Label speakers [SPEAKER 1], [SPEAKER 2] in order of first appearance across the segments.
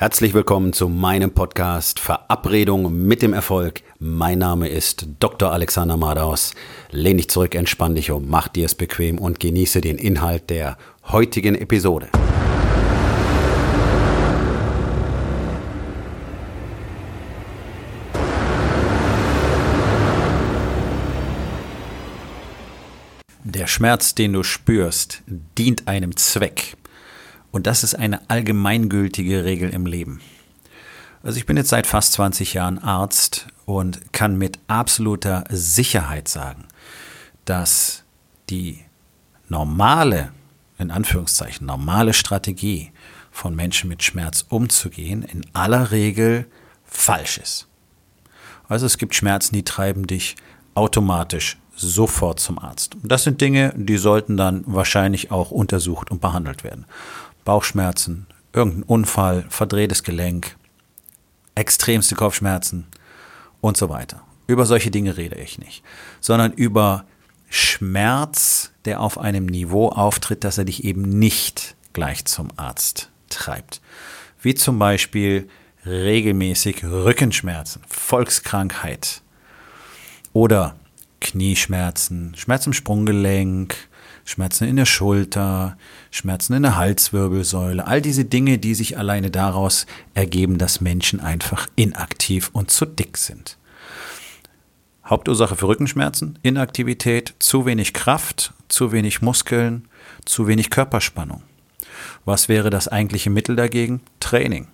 [SPEAKER 1] Herzlich willkommen zu meinem Podcast Verabredung mit dem Erfolg. Mein Name ist Dr. Alexander Madaus. Lehn dich zurück, entspann dich um, mach dir es bequem und genieße den Inhalt der heutigen Episode. Der Schmerz, den du spürst, dient einem Zweck. Und das ist eine allgemeingültige Regel im Leben. Also ich bin jetzt seit fast 20 Jahren Arzt und kann mit absoluter Sicherheit sagen, dass die normale, in Anführungszeichen, normale Strategie von Menschen mit Schmerz umzugehen, in aller Regel falsch ist. Also es gibt Schmerzen, die treiben dich automatisch sofort zum Arzt. Und das sind Dinge, die sollten dann wahrscheinlich auch untersucht und behandelt werden. Bauchschmerzen, irgendein Unfall, verdrehtes Gelenk, extremste Kopfschmerzen und so weiter. Über solche Dinge rede ich nicht, sondern über Schmerz, der auf einem Niveau auftritt, dass er dich eben nicht gleich zum Arzt treibt. Wie zum Beispiel regelmäßig Rückenschmerzen, Volkskrankheit oder Knieschmerzen, Schmerz im Sprunggelenk, Schmerzen in der Schulter, Schmerzen in der Halswirbelsäule, all diese Dinge, die sich alleine daraus ergeben, dass Menschen einfach inaktiv und zu dick sind. Hauptursache für Rückenschmerzen, Inaktivität, zu wenig Kraft, zu wenig Muskeln, zu wenig Körperspannung. Was wäre das eigentliche Mittel dagegen? Training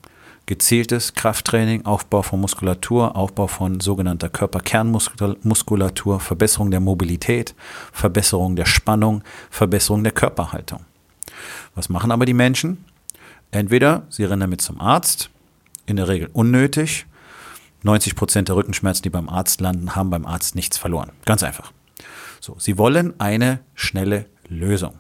[SPEAKER 1] gezieltes Krafttraining, Aufbau von Muskulatur, Aufbau von sogenannter Körperkernmuskulatur, Verbesserung der Mobilität, Verbesserung der Spannung, Verbesserung der Körperhaltung. Was machen aber die Menschen? Entweder sie rennen damit zum Arzt, in der Regel unnötig. 90 Prozent der Rückenschmerzen, die beim Arzt landen, haben beim Arzt nichts verloren. Ganz einfach. So, sie wollen eine schnelle Lösung.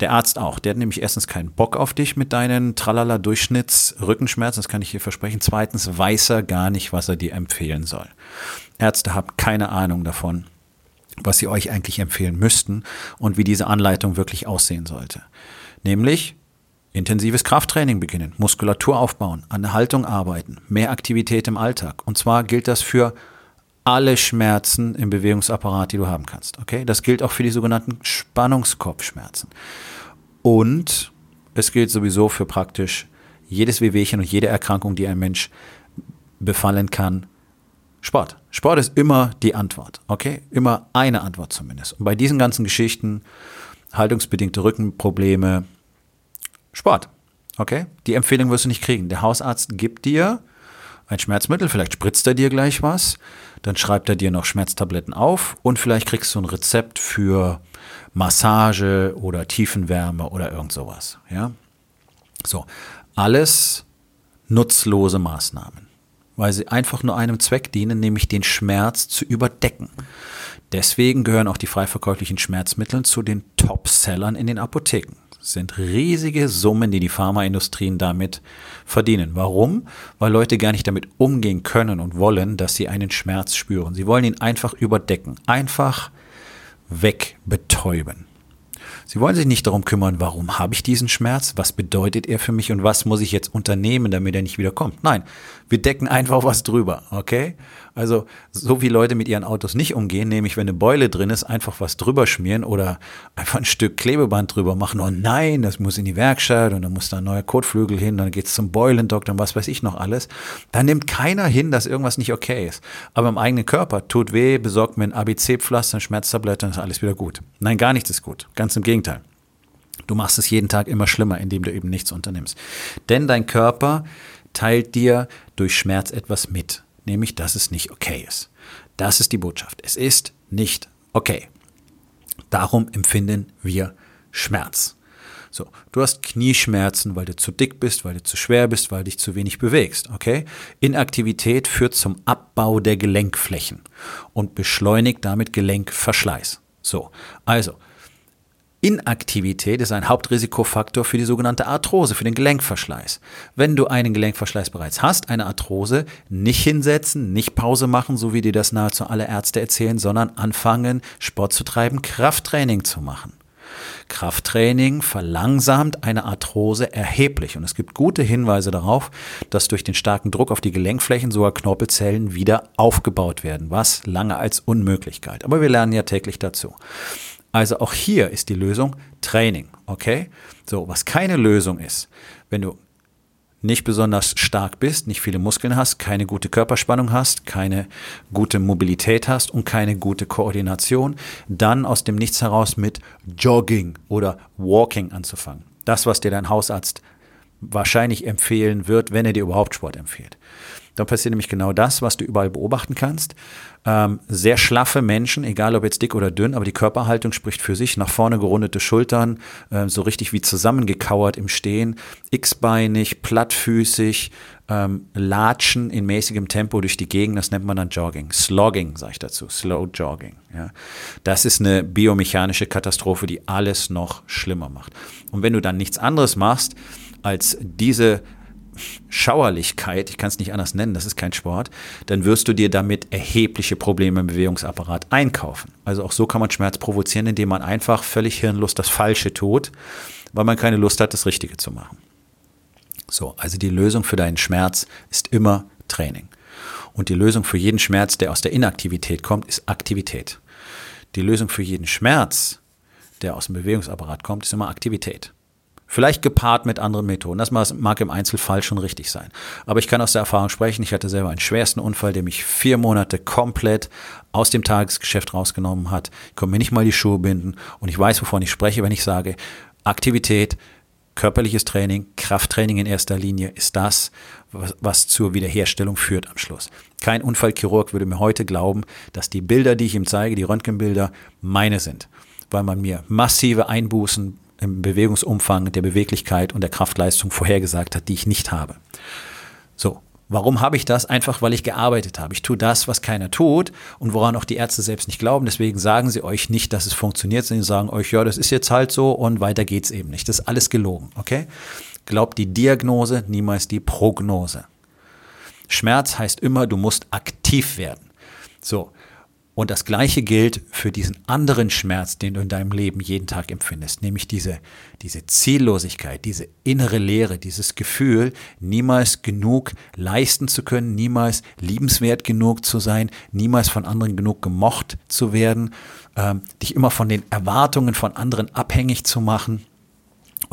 [SPEAKER 1] Der Arzt auch. Der hat nämlich erstens keinen Bock auf dich mit deinen Tralala-Durchschnitts-Rückenschmerzen, das kann ich dir versprechen. Zweitens weiß er gar nicht, was er dir empfehlen soll. Ärzte haben keine Ahnung davon, was sie euch eigentlich empfehlen müssten und wie diese Anleitung wirklich aussehen sollte. Nämlich intensives Krafttraining beginnen, Muskulatur aufbauen, an der Haltung arbeiten, mehr Aktivität im Alltag. Und zwar gilt das für alle Schmerzen im Bewegungsapparat, die du haben kannst. Okay? Das gilt auch für die sogenannten Spannungskopfschmerzen. Und es gilt sowieso für praktisch jedes Wehwehchen und jede Erkrankung, die ein Mensch befallen kann. Sport. Sport ist immer die Antwort. Okay? Immer eine Antwort zumindest. Und bei diesen ganzen Geschichten, haltungsbedingte Rückenprobleme, Sport. Okay? Die Empfehlung wirst du nicht kriegen. Der Hausarzt gibt dir ein Schmerzmittel, vielleicht spritzt er dir gleich was, dann schreibt er dir noch Schmerztabletten auf und vielleicht kriegst du ein Rezept für Massage oder Tiefenwärme oder irgend sowas. Ja? So, alles nutzlose Maßnahmen, weil sie einfach nur einem Zweck dienen, nämlich den Schmerz zu überdecken. Deswegen gehören auch die frei verkäuflichen Schmerzmittel zu den Top-Sellern in den Apotheken sind riesige Summen, die die Pharmaindustrien damit verdienen. Warum? Weil Leute gar nicht damit umgehen können und wollen, dass sie einen Schmerz spüren. Sie wollen ihn einfach überdecken, einfach wegbetäuben. Sie wollen sich nicht darum kümmern, warum habe ich diesen Schmerz, was bedeutet er für mich und was muss ich jetzt unternehmen, damit er nicht wieder kommt. Nein, wir decken einfach was drüber, okay? Also so wie Leute mit ihren Autos nicht umgehen, nämlich wenn eine Beule drin ist, einfach was drüber schmieren oder einfach ein Stück Klebeband drüber machen. Oh nein, das muss in die Werkstatt und dann muss da ein neuer Kotflügel hin, dann geht's zum Beulendoktor und was weiß ich noch alles. Da nimmt keiner hin, dass irgendwas nicht okay ist. Aber im eigenen Körper tut weh, besorgt mir ein ABC-Pflaster, eine Schmerztablette, dann ist alles wieder gut. Nein, gar nichts ist gut. Ganz im Gegenteil. Du machst es jeden Tag immer schlimmer, indem du eben nichts unternimmst. Denn dein Körper teilt dir durch Schmerz etwas mit nämlich dass es nicht okay ist. Das ist die Botschaft. Es ist nicht okay. Darum empfinden wir Schmerz. So, du hast Knieschmerzen, weil du zu dick bist, weil du zu schwer bist, weil du dich zu wenig bewegst, okay? Inaktivität führt zum Abbau der Gelenkflächen und beschleunigt damit Gelenkverschleiß. So, also Inaktivität ist ein Hauptrisikofaktor für die sogenannte Arthrose, für den Gelenkverschleiß. Wenn du einen Gelenkverschleiß bereits hast, eine Arthrose, nicht hinsetzen, nicht Pause machen, so wie dir das nahezu alle Ärzte erzählen, sondern anfangen, Sport zu treiben, Krafttraining zu machen. Krafttraining verlangsamt eine Arthrose erheblich und es gibt gute Hinweise darauf, dass durch den starken Druck auf die Gelenkflächen sogar Knorpelzellen wieder aufgebaut werden, was lange als unmöglich galt. Aber wir lernen ja täglich dazu. Also auch hier ist die Lösung Training, okay? So, was keine Lösung ist, wenn du nicht besonders stark bist, nicht viele Muskeln hast, keine gute Körperspannung hast, keine gute Mobilität hast und keine gute Koordination, dann aus dem Nichts heraus mit Jogging oder Walking anzufangen. Das, was dir dein Hausarzt wahrscheinlich empfehlen wird, wenn er dir überhaupt Sport empfiehlt. Dann passiert nämlich genau das, was du überall beobachten kannst. Ähm, sehr schlaffe Menschen, egal ob jetzt dick oder dünn, aber die Körperhaltung spricht für sich. Nach vorne gerundete Schultern, äh, so richtig wie zusammengekauert im Stehen, x-beinig, plattfüßig, ähm, latschen in mäßigem Tempo durch die Gegend, das nennt man dann Jogging. Slogging, sage ich dazu, Slow Jogging. Ja. Das ist eine biomechanische Katastrophe, die alles noch schlimmer macht. Und wenn du dann nichts anderes machst, als diese Schauerlichkeit, ich kann es nicht anders nennen, das ist kein Sport, dann wirst du dir damit erhebliche Probleme im Bewegungsapparat einkaufen. Also auch so kann man Schmerz provozieren, indem man einfach völlig hirnlos das Falsche tut, weil man keine Lust hat, das Richtige zu machen. So, also die Lösung für deinen Schmerz ist immer Training. Und die Lösung für jeden Schmerz, der aus der Inaktivität kommt, ist Aktivität. Die Lösung für jeden Schmerz, der aus dem Bewegungsapparat kommt, ist immer Aktivität. Vielleicht gepaart mit anderen Methoden. Das mag im Einzelfall schon richtig sein. Aber ich kann aus der Erfahrung sprechen. Ich hatte selber einen schwersten Unfall, der mich vier Monate komplett aus dem Tagesgeschäft rausgenommen hat. Ich konnte mir nicht mal die Schuhe binden. Und ich weiß, wovon ich spreche, wenn ich sage, Aktivität, körperliches Training, Krafttraining in erster Linie ist das, was, was, zur Wiederherstellung führt am Schluss. Kein Unfallchirurg würde mir heute glauben, dass die Bilder, die ich ihm zeige, die Röntgenbilder, meine sind, weil man mir massive Einbußen im Bewegungsumfang, der Beweglichkeit und der Kraftleistung vorhergesagt hat, die ich nicht habe. So, Warum habe ich das? Einfach, weil ich gearbeitet habe. Ich tue das, was keiner tut und woran auch die Ärzte selbst nicht glauben. Deswegen sagen sie euch nicht, dass es funktioniert, sondern sie sagen euch, ja, das ist jetzt halt so und weiter geht's eben nicht. Das ist alles gelogen, okay? Glaubt die Diagnose, niemals die Prognose. Schmerz heißt immer, du musst aktiv werden. So, und das Gleiche gilt für diesen anderen Schmerz, den du in deinem Leben jeden Tag empfindest, nämlich diese, diese Ziellosigkeit, diese innere Leere, dieses Gefühl, niemals genug leisten zu können, niemals liebenswert genug zu sein, niemals von anderen genug gemocht zu werden, ähm, dich immer von den Erwartungen von anderen abhängig zu machen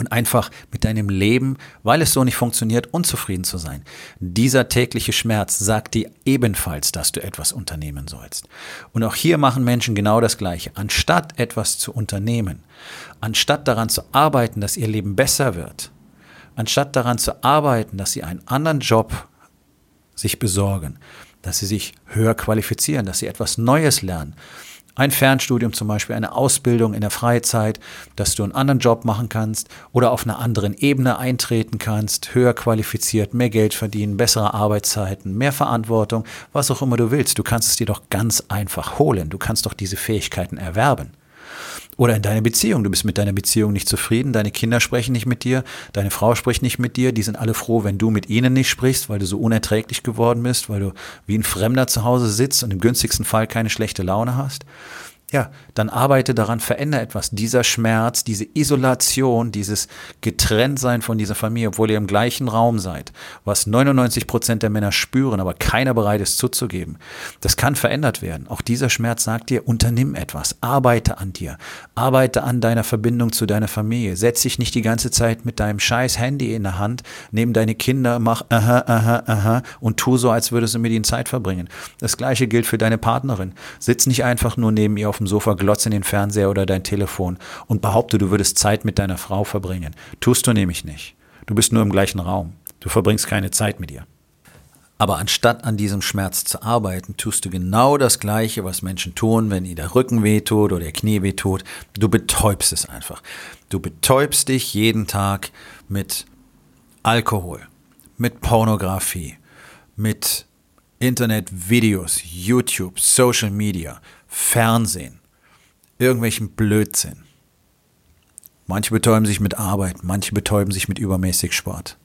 [SPEAKER 1] und einfach mit deinem Leben, weil es so nicht funktioniert, unzufrieden zu sein. Dieser tägliche Schmerz sagt dir ebenfalls, dass du etwas unternehmen sollst. Und auch hier machen Menschen genau das Gleiche. Anstatt etwas zu unternehmen, anstatt daran zu arbeiten, dass ihr Leben besser wird, anstatt daran zu arbeiten, dass sie einen anderen Job sich besorgen, dass sie sich höher qualifizieren, dass sie etwas Neues lernen, ein Fernstudium zum Beispiel, eine Ausbildung in der Freizeit, dass du einen anderen Job machen kannst oder auf einer anderen Ebene eintreten kannst, höher qualifiziert, mehr Geld verdienen, bessere Arbeitszeiten, mehr Verantwortung, was auch immer du willst. Du kannst es dir doch ganz einfach holen. Du kannst doch diese Fähigkeiten erwerben. Oder in deiner Beziehung. Du bist mit deiner Beziehung nicht zufrieden, deine Kinder sprechen nicht mit dir, deine Frau spricht nicht mit dir, die sind alle froh, wenn du mit ihnen nicht sprichst, weil du so unerträglich geworden bist, weil du wie ein Fremder zu Hause sitzt und im günstigsten Fall keine schlechte Laune hast ja, dann arbeite daran, verändere etwas. Dieser Schmerz, diese Isolation, dieses Getrenntsein von dieser Familie, obwohl ihr im gleichen Raum seid, was 99 Prozent der Männer spüren, aber keiner bereit ist zuzugeben, das kann verändert werden. Auch dieser Schmerz sagt dir, unternimm etwas, arbeite an dir, arbeite an deiner Verbindung zu deiner Familie. Setz dich nicht die ganze Zeit mit deinem scheiß Handy in der Hand, neben deine Kinder, mach aha, aha, aha und tu so, als würdest du mit ihnen Zeit verbringen. Das gleiche gilt für deine Partnerin. Sitz nicht einfach nur neben ihr auf dem Sofa, glotze in den Fernseher oder dein Telefon und behaupte, du würdest Zeit mit deiner Frau verbringen. Tust du nämlich nicht. Du bist nur im gleichen Raum. Du verbringst keine Zeit mit ihr. Aber anstatt an diesem Schmerz zu arbeiten, tust du genau das Gleiche, was Menschen tun, wenn ihnen der Rücken wehtut oder der Knie wehtut. Du betäubst es einfach. Du betäubst dich jeden Tag mit Alkohol, mit Pornografie, mit Internetvideos, YouTube, Social Media, Fernsehen, irgendwelchen Blödsinn. Manche betäuben sich mit Arbeit, manche betäuben sich mit übermäßig Sport.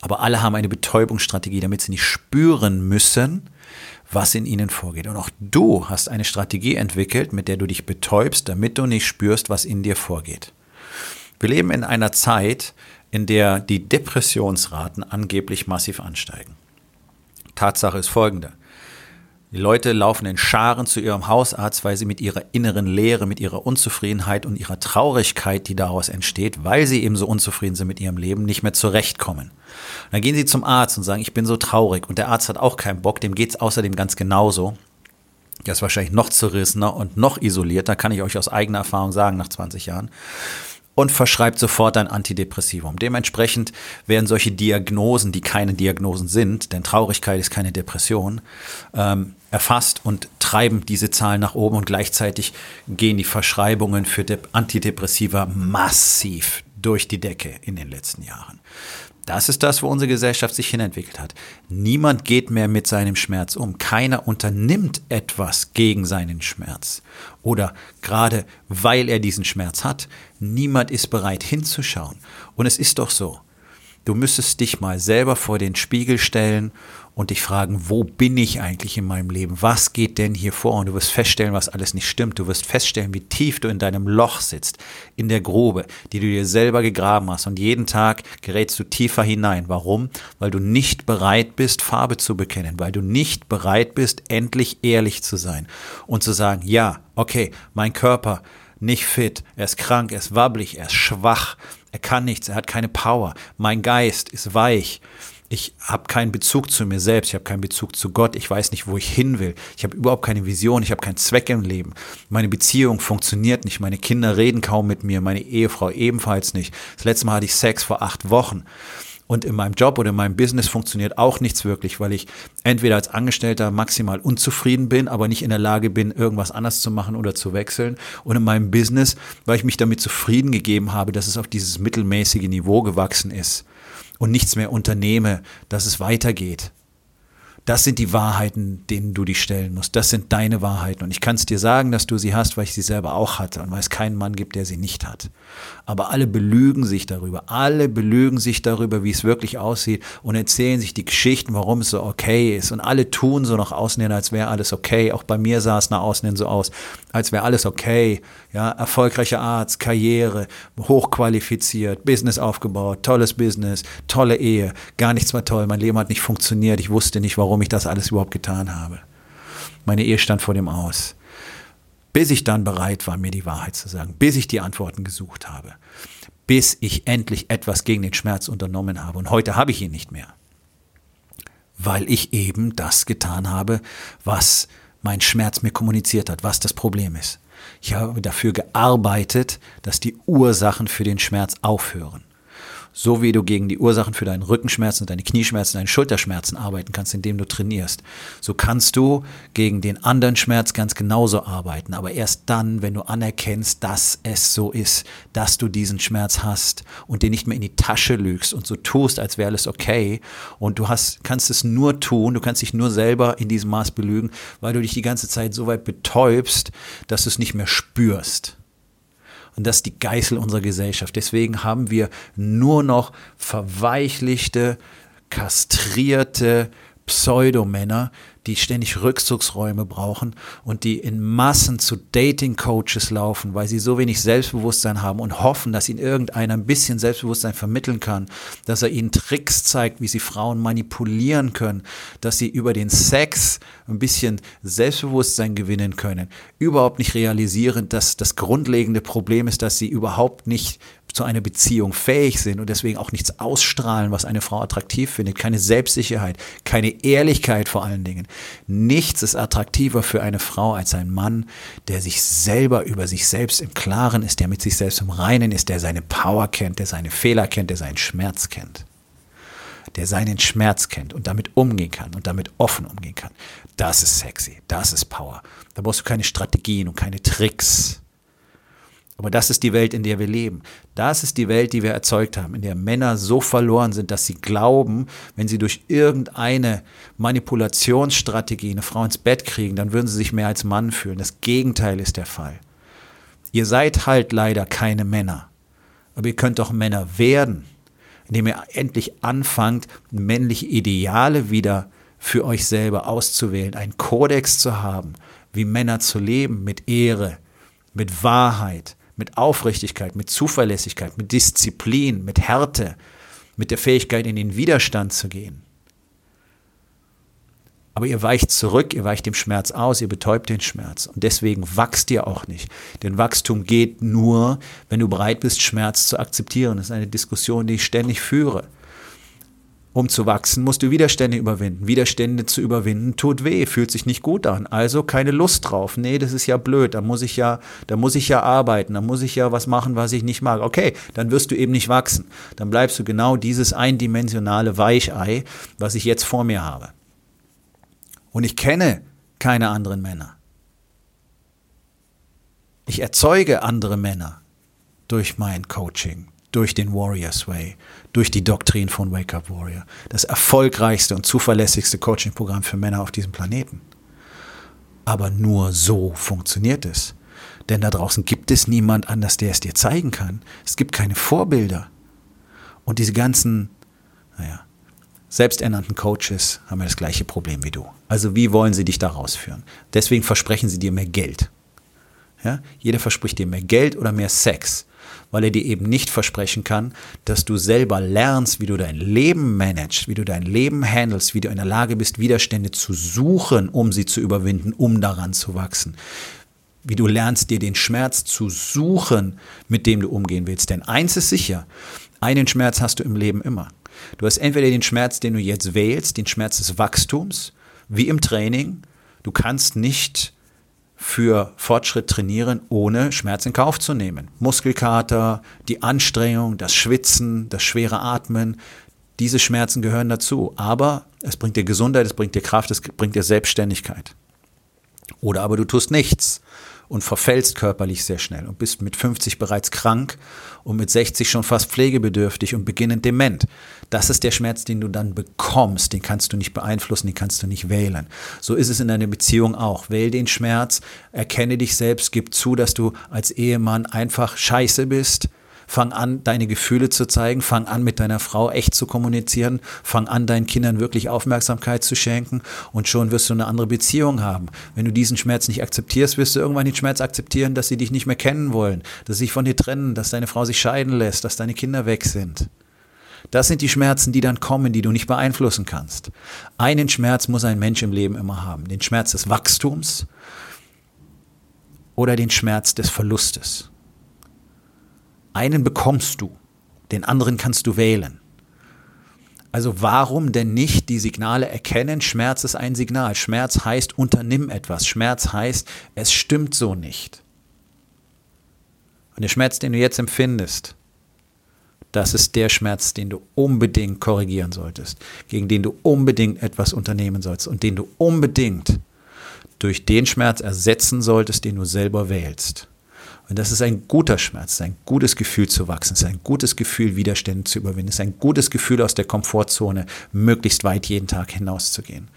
[SPEAKER 1] Aber alle haben eine Betäubungsstrategie, damit sie nicht spüren müssen, was in ihnen vorgeht. Und auch du hast eine Strategie entwickelt, mit der du dich betäubst, damit du nicht spürst, was in dir vorgeht. Wir leben in einer Zeit, in der die Depressionsraten angeblich massiv ansteigen. Tatsache ist folgende. Die Leute laufen in Scharen zu ihrem Hausarzt, weil sie mit ihrer inneren Leere, mit ihrer Unzufriedenheit und ihrer Traurigkeit, die daraus entsteht, weil sie eben so unzufrieden sind mit ihrem Leben, nicht mehr zurechtkommen. Und dann gehen sie zum Arzt und sagen, ich bin so traurig. Und der Arzt hat auch keinen Bock, dem geht es außerdem ganz genauso. Der ist wahrscheinlich noch zerrissener und noch isolierter, kann ich euch aus eigener Erfahrung sagen, nach 20 Jahren und verschreibt sofort ein Antidepressivum. Dementsprechend werden solche Diagnosen, die keine Diagnosen sind, denn Traurigkeit ist keine Depression, ähm, erfasst und treiben diese Zahlen nach oben und gleichzeitig gehen die Verschreibungen für Antidepressiva massiv durch die Decke in den letzten Jahren. Das ist das, wo unsere Gesellschaft sich hinentwickelt hat. Niemand geht mehr mit seinem Schmerz um. Keiner unternimmt etwas gegen seinen Schmerz. Oder gerade weil er diesen Schmerz hat, niemand ist bereit hinzuschauen. Und es ist doch so. Du müsstest dich mal selber vor den Spiegel stellen und dich fragen, wo bin ich eigentlich in meinem Leben? Was geht denn hier vor? Und du wirst feststellen, was alles nicht stimmt. Du wirst feststellen, wie tief du in deinem Loch sitzt, in der Grube, die du dir selber gegraben hast. Und jeden Tag gerätst du tiefer hinein. Warum? Weil du nicht bereit bist, Farbe zu bekennen, weil du nicht bereit bist, endlich ehrlich zu sein und zu sagen, ja, okay, mein Körper nicht fit, er ist krank, er ist wabbelig, er ist schwach, er kann nichts, er hat keine Power, mein Geist ist weich ich habe keinen Bezug zu mir selbst, ich habe keinen Bezug zu Gott, ich weiß nicht, wo ich hin will, ich habe überhaupt keine Vision, ich habe keinen Zweck im Leben. Meine Beziehung funktioniert nicht, meine Kinder reden kaum mit mir, meine Ehefrau ebenfalls nicht. Das letzte Mal hatte ich Sex vor acht Wochen. Und in meinem Job oder in meinem Business funktioniert auch nichts wirklich, weil ich entweder als Angestellter maximal unzufrieden bin, aber nicht in der Lage bin, irgendwas anders zu machen oder zu wechseln. Und in meinem Business, weil ich mich damit zufrieden gegeben habe, dass es auf dieses mittelmäßige Niveau gewachsen ist und nichts mehr unternehme, dass es weitergeht. Das sind die Wahrheiten, denen du dich stellen musst. Das sind deine Wahrheiten. Und ich kann es dir sagen, dass du sie hast, weil ich sie selber auch hatte und weil es keinen Mann gibt, der sie nicht hat. Aber alle belügen sich darüber. Alle belügen sich darüber, wie es wirklich aussieht und erzählen sich die Geschichten, warum es so okay ist. Und alle tun so nach außen hin, als wäre alles okay. Auch bei mir sah es nach außen hin so aus, als wäre alles okay. Ja, erfolgreicher Arzt, Karriere, hochqualifiziert, Business aufgebaut, tolles Business, tolle Ehe. Gar nichts war toll. Mein Leben hat nicht funktioniert. Ich wusste nicht, warum warum ich das alles überhaupt getan habe. Meine Ehe stand vor dem Aus. Bis ich dann bereit war, mir die Wahrheit zu sagen, bis ich die Antworten gesucht habe, bis ich endlich etwas gegen den Schmerz unternommen habe. Und heute habe ich ihn nicht mehr, weil ich eben das getan habe, was mein Schmerz mir kommuniziert hat, was das Problem ist. Ich habe dafür gearbeitet, dass die Ursachen für den Schmerz aufhören so wie du gegen die Ursachen für deinen Rückenschmerzen, deine Knieschmerzen, deine Schulterschmerzen arbeiten kannst, indem du trainierst, so kannst du gegen den anderen Schmerz ganz genauso arbeiten. Aber erst dann, wenn du anerkennst, dass es so ist, dass du diesen Schmerz hast und dir nicht mehr in die Tasche lügst und so tust, als wäre alles okay. Und du hast, kannst es nur tun, du kannst dich nur selber in diesem Maß belügen, weil du dich die ganze Zeit so weit betäubst, dass du es nicht mehr spürst. Und das ist die Geißel unserer Gesellschaft. Deswegen haben wir nur noch verweichlichte, kastrierte Pseudomänner, die ständig Rückzugsräume brauchen und die in Massen zu Dating-Coaches laufen, weil sie so wenig Selbstbewusstsein haben und hoffen, dass ihnen irgendeiner ein bisschen Selbstbewusstsein vermitteln kann, dass er ihnen Tricks zeigt, wie sie Frauen manipulieren können, dass sie über den Sex ein bisschen Selbstbewusstsein gewinnen können, überhaupt nicht realisieren, dass das grundlegende Problem ist, dass sie überhaupt nicht zu einer Beziehung fähig sind und deswegen auch nichts ausstrahlen, was eine Frau attraktiv findet. Keine Selbstsicherheit, keine Ehrlichkeit vor allen Dingen. Nichts ist attraktiver für eine Frau als ein Mann, der sich selber über sich selbst im Klaren ist, der mit sich selbst im Reinen ist, der seine Power kennt, der seine Fehler kennt, der seinen Schmerz kennt. Der seinen Schmerz kennt und damit umgehen kann und damit offen umgehen kann. Das ist sexy, das ist Power. Da brauchst du keine Strategien und keine Tricks. Aber das ist die Welt, in der wir leben. Das ist die Welt, die wir erzeugt haben, in der Männer so verloren sind, dass sie glauben, wenn sie durch irgendeine Manipulationsstrategie eine Frau ins Bett kriegen, dann würden sie sich mehr als Mann fühlen. Das Gegenteil ist der Fall. Ihr seid halt leider keine Männer. Aber ihr könnt doch Männer werden, indem ihr endlich anfangt, männliche Ideale wieder für euch selber auszuwählen, einen Kodex zu haben, wie Männer zu leben, mit Ehre, mit Wahrheit, mit Aufrichtigkeit, mit Zuverlässigkeit, mit Disziplin, mit Härte, mit der Fähigkeit, in den Widerstand zu gehen. Aber ihr weicht zurück, ihr weicht dem Schmerz aus, ihr betäubt den Schmerz. Und deswegen wachst ihr auch nicht. Denn Wachstum geht nur, wenn du bereit bist, Schmerz zu akzeptieren. Das ist eine Diskussion, die ich ständig führe. Um zu wachsen, musst du Widerstände überwinden. Widerstände zu überwinden tut weh, fühlt sich nicht gut an. Also keine Lust drauf. Nee, das ist ja blöd. Da muss ich ja, da muss ich ja arbeiten. Da muss ich ja was machen, was ich nicht mag. Okay, dann wirst du eben nicht wachsen. Dann bleibst du genau dieses eindimensionale Weichei, was ich jetzt vor mir habe. Und ich kenne keine anderen Männer. Ich erzeuge andere Männer durch mein Coaching, durch den Warriors Way, durch die Doktrin von Wake Up Warrior. Das erfolgreichste und zuverlässigste Coaching-Programm für Männer auf diesem Planeten. Aber nur so funktioniert es. Denn da draußen gibt es niemand anders, der es dir zeigen kann. Es gibt keine Vorbilder. Und diese ganzen, naja, selbsternannten Coaches haben ja das gleiche Problem wie du. Also wie wollen sie dich da rausführen? Deswegen versprechen sie dir mehr Geld. Ja? Jeder verspricht dir mehr Geld oder mehr Sex, weil er dir eben nicht versprechen kann, dass du selber lernst, wie du dein Leben managst, wie du dein Leben handelst, wie du in der Lage bist, Widerstände zu suchen, um sie zu überwinden, um daran zu wachsen. Wie du lernst, dir den Schmerz zu suchen, mit dem du umgehen willst. Denn eins ist sicher, einen Schmerz hast du im Leben immer. Du hast entweder den Schmerz, den du jetzt wählst, den Schmerz des Wachstums, wie im Training. Du kannst nicht für Fortschritt trainieren, ohne Schmerz in Kauf zu nehmen. Muskelkater, die Anstrengung, das Schwitzen, das schwere Atmen, diese Schmerzen gehören dazu. Aber es bringt dir Gesundheit, es bringt dir Kraft, es bringt dir Selbstständigkeit. Oder aber du tust nichts und verfällst körperlich sehr schnell und bist mit 50 bereits krank und mit 60 schon fast pflegebedürftig und beginnend dement. Das ist der Schmerz, den du dann bekommst. Den kannst du nicht beeinflussen, den kannst du nicht wählen. So ist es in deiner Beziehung auch. Wähl den Schmerz, erkenne dich selbst, gib zu, dass du als Ehemann einfach scheiße bist Fang an, deine Gefühle zu zeigen. Fang an, mit deiner Frau echt zu kommunizieren. Fang an, deinen Kindern wirklich Aufmerksamkeit zu schenken. Und schon wirst du eine andere Beziehung haben. Wenn du diesen Schmerz nicht akzeptierst, wirst du irgendwann den Schmerz akzeptieren, dass sie dich nicht mehr kennen wollen, dass sie sich von dir trennen, dass deine Frau sich scheiden lässt, dass deine Kinder weg sind. Das sind die Schmerzen, die dann kommen, die du nicht beeinflussen kannst. Einen Schmerz muss ein Mensch im Leben immer haben. Den Schmerz des Wachstums oder den Schmerz des Verlustes. Einen bekommst du, den anderen kannst du wählen. Also warum denn nicht die Signale erkennen? Schmerz ist ein Signal. Schmerz heißt, unternimm etwas. Schmerz heißt, es stimmt so nicht. Und der Schmerz, den du jetzt empfindest, das ist der Schmerz, den du unbedingt korrigieren solltest, gegen den du unbedingt etwas unternehmen sollst und den du unbedingt durch den Schmerz ersetzen solltest, den du selber wählst. Und das ist ein guter Schmerz, ein gutes Gefühl zu wachsen, ist ein gutes Gefühl, Widerstände zu überwinden, ist ein gutes Gefühl, aus der Komfortzone möglichst weit jeden Tag hinauszugehen.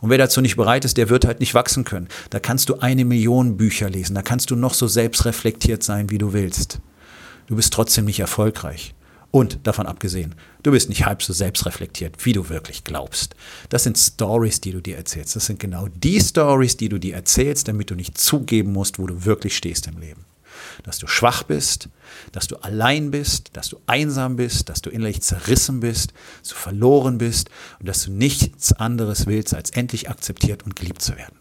[SPEAKER 1] Und wer dazu nicht bereit ist, der wird halt nicht wachsen können. Da kannst du eine Million Bücher lesen, da kannst du noch so selbstreflektiert sein, wie du willst. Du bist trotzdem nicht erfolgreich. Und davon abgesehen, du bist nicht halb so selbstreflektiert, wie du wirklich glaubst. Das sind Stories, die du dir erzählst. Das sind genau die Stories, die du dir erzählst, damit du nicht zugeben musst, wo du wirklich stehst im Leben dass du schwach bist, dass du allein bist, dass du einsam bist, dass du innerlich zerrissen bist, dass du verloren bist und dass du nichts anderes willst, als endlich akzeptiert und geliebt zu werden.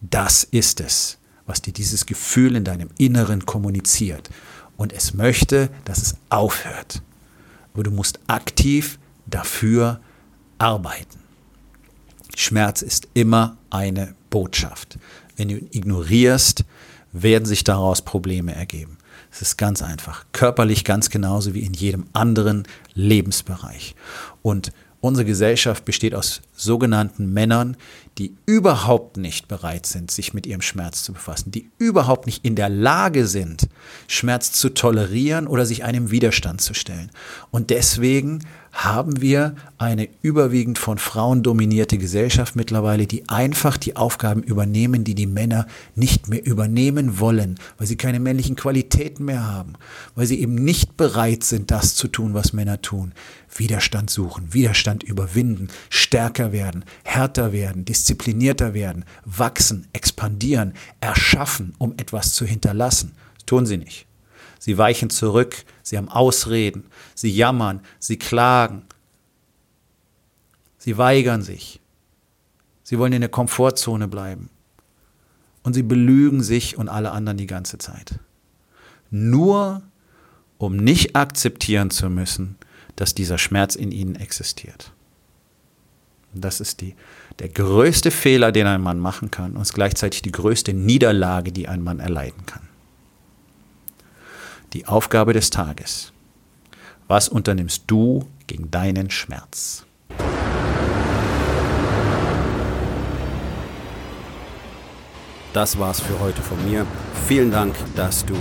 [SPEAKER 1] Das ist es, was dir dieses Gefühl in deinem Inneren kommuniziert. Und es möchte, dass es aufhört. Aber du musst aktiv dafür arbeiten. Schmerz ist immer eine Botschaft. Wenn du ihn ignorierst, werden sich daraus Probleme ergeben. Es ist ganz einfach. Körperlich ganz genauso wie in jedem anderen Lebensbereich. Und unsere Gesellschaft besteht aus sogenannten Männern, die überhaupt nicht bereit sind, sich mit ihrem Schmerz zu befassen, die überhaupt nicht in der Lage sind, Schmerz zu tolerieren oder sich einem Widerstand zu stellen. Und deswegen haben wir eine überwiegend von Frauen dominierte Gesellschaft mittlerweile, die einfach die Aufgaben übernehmen, die die Männer nicht mehr übernehmen wollen, weil sie keine männlichen Qualitäten mehr haben, weil sie eben nicht bereit sind, das zu tun, was Männer tun. Widerstand suchen, Widerstand überwinden, stärker werden, härter werden, disziplinierter werden, wachsen, expandieren, erschaffen, um etwas zu hinterlassen. Das tun sie nicht. Sie weichen zurück, sie haben Ausreden, sie jammern, sie klagen, sie weigern sich, sie wollen in der Komfortzone bleiben und sie belügen sich und alle anderen die ganze Zeit. Nur um nicht akzeptieren zu müssen, dass dieser Schmerz in ihnen existiert. Das ist die, der größte Fehler, den ein Mann machen kann und ist gleichzeitig die größte Niederlage, die ein Mann erleiden kann. Die Aufgabe des Tages. Was unternimmst du gegen deinen Schmerz?
[SPEAKER 2] Das war's für heute von mir. Vielen Dank, dass du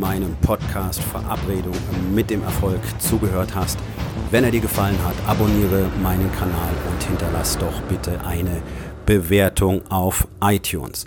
[SPEAKER 2] meinem Podcast Verabredung mit dem Erfolg zugehört hast. Wenn er dir gefallen hat, abonniere meinen Kanal und hinterlass doch bitte eine Bewertung auf iTunes.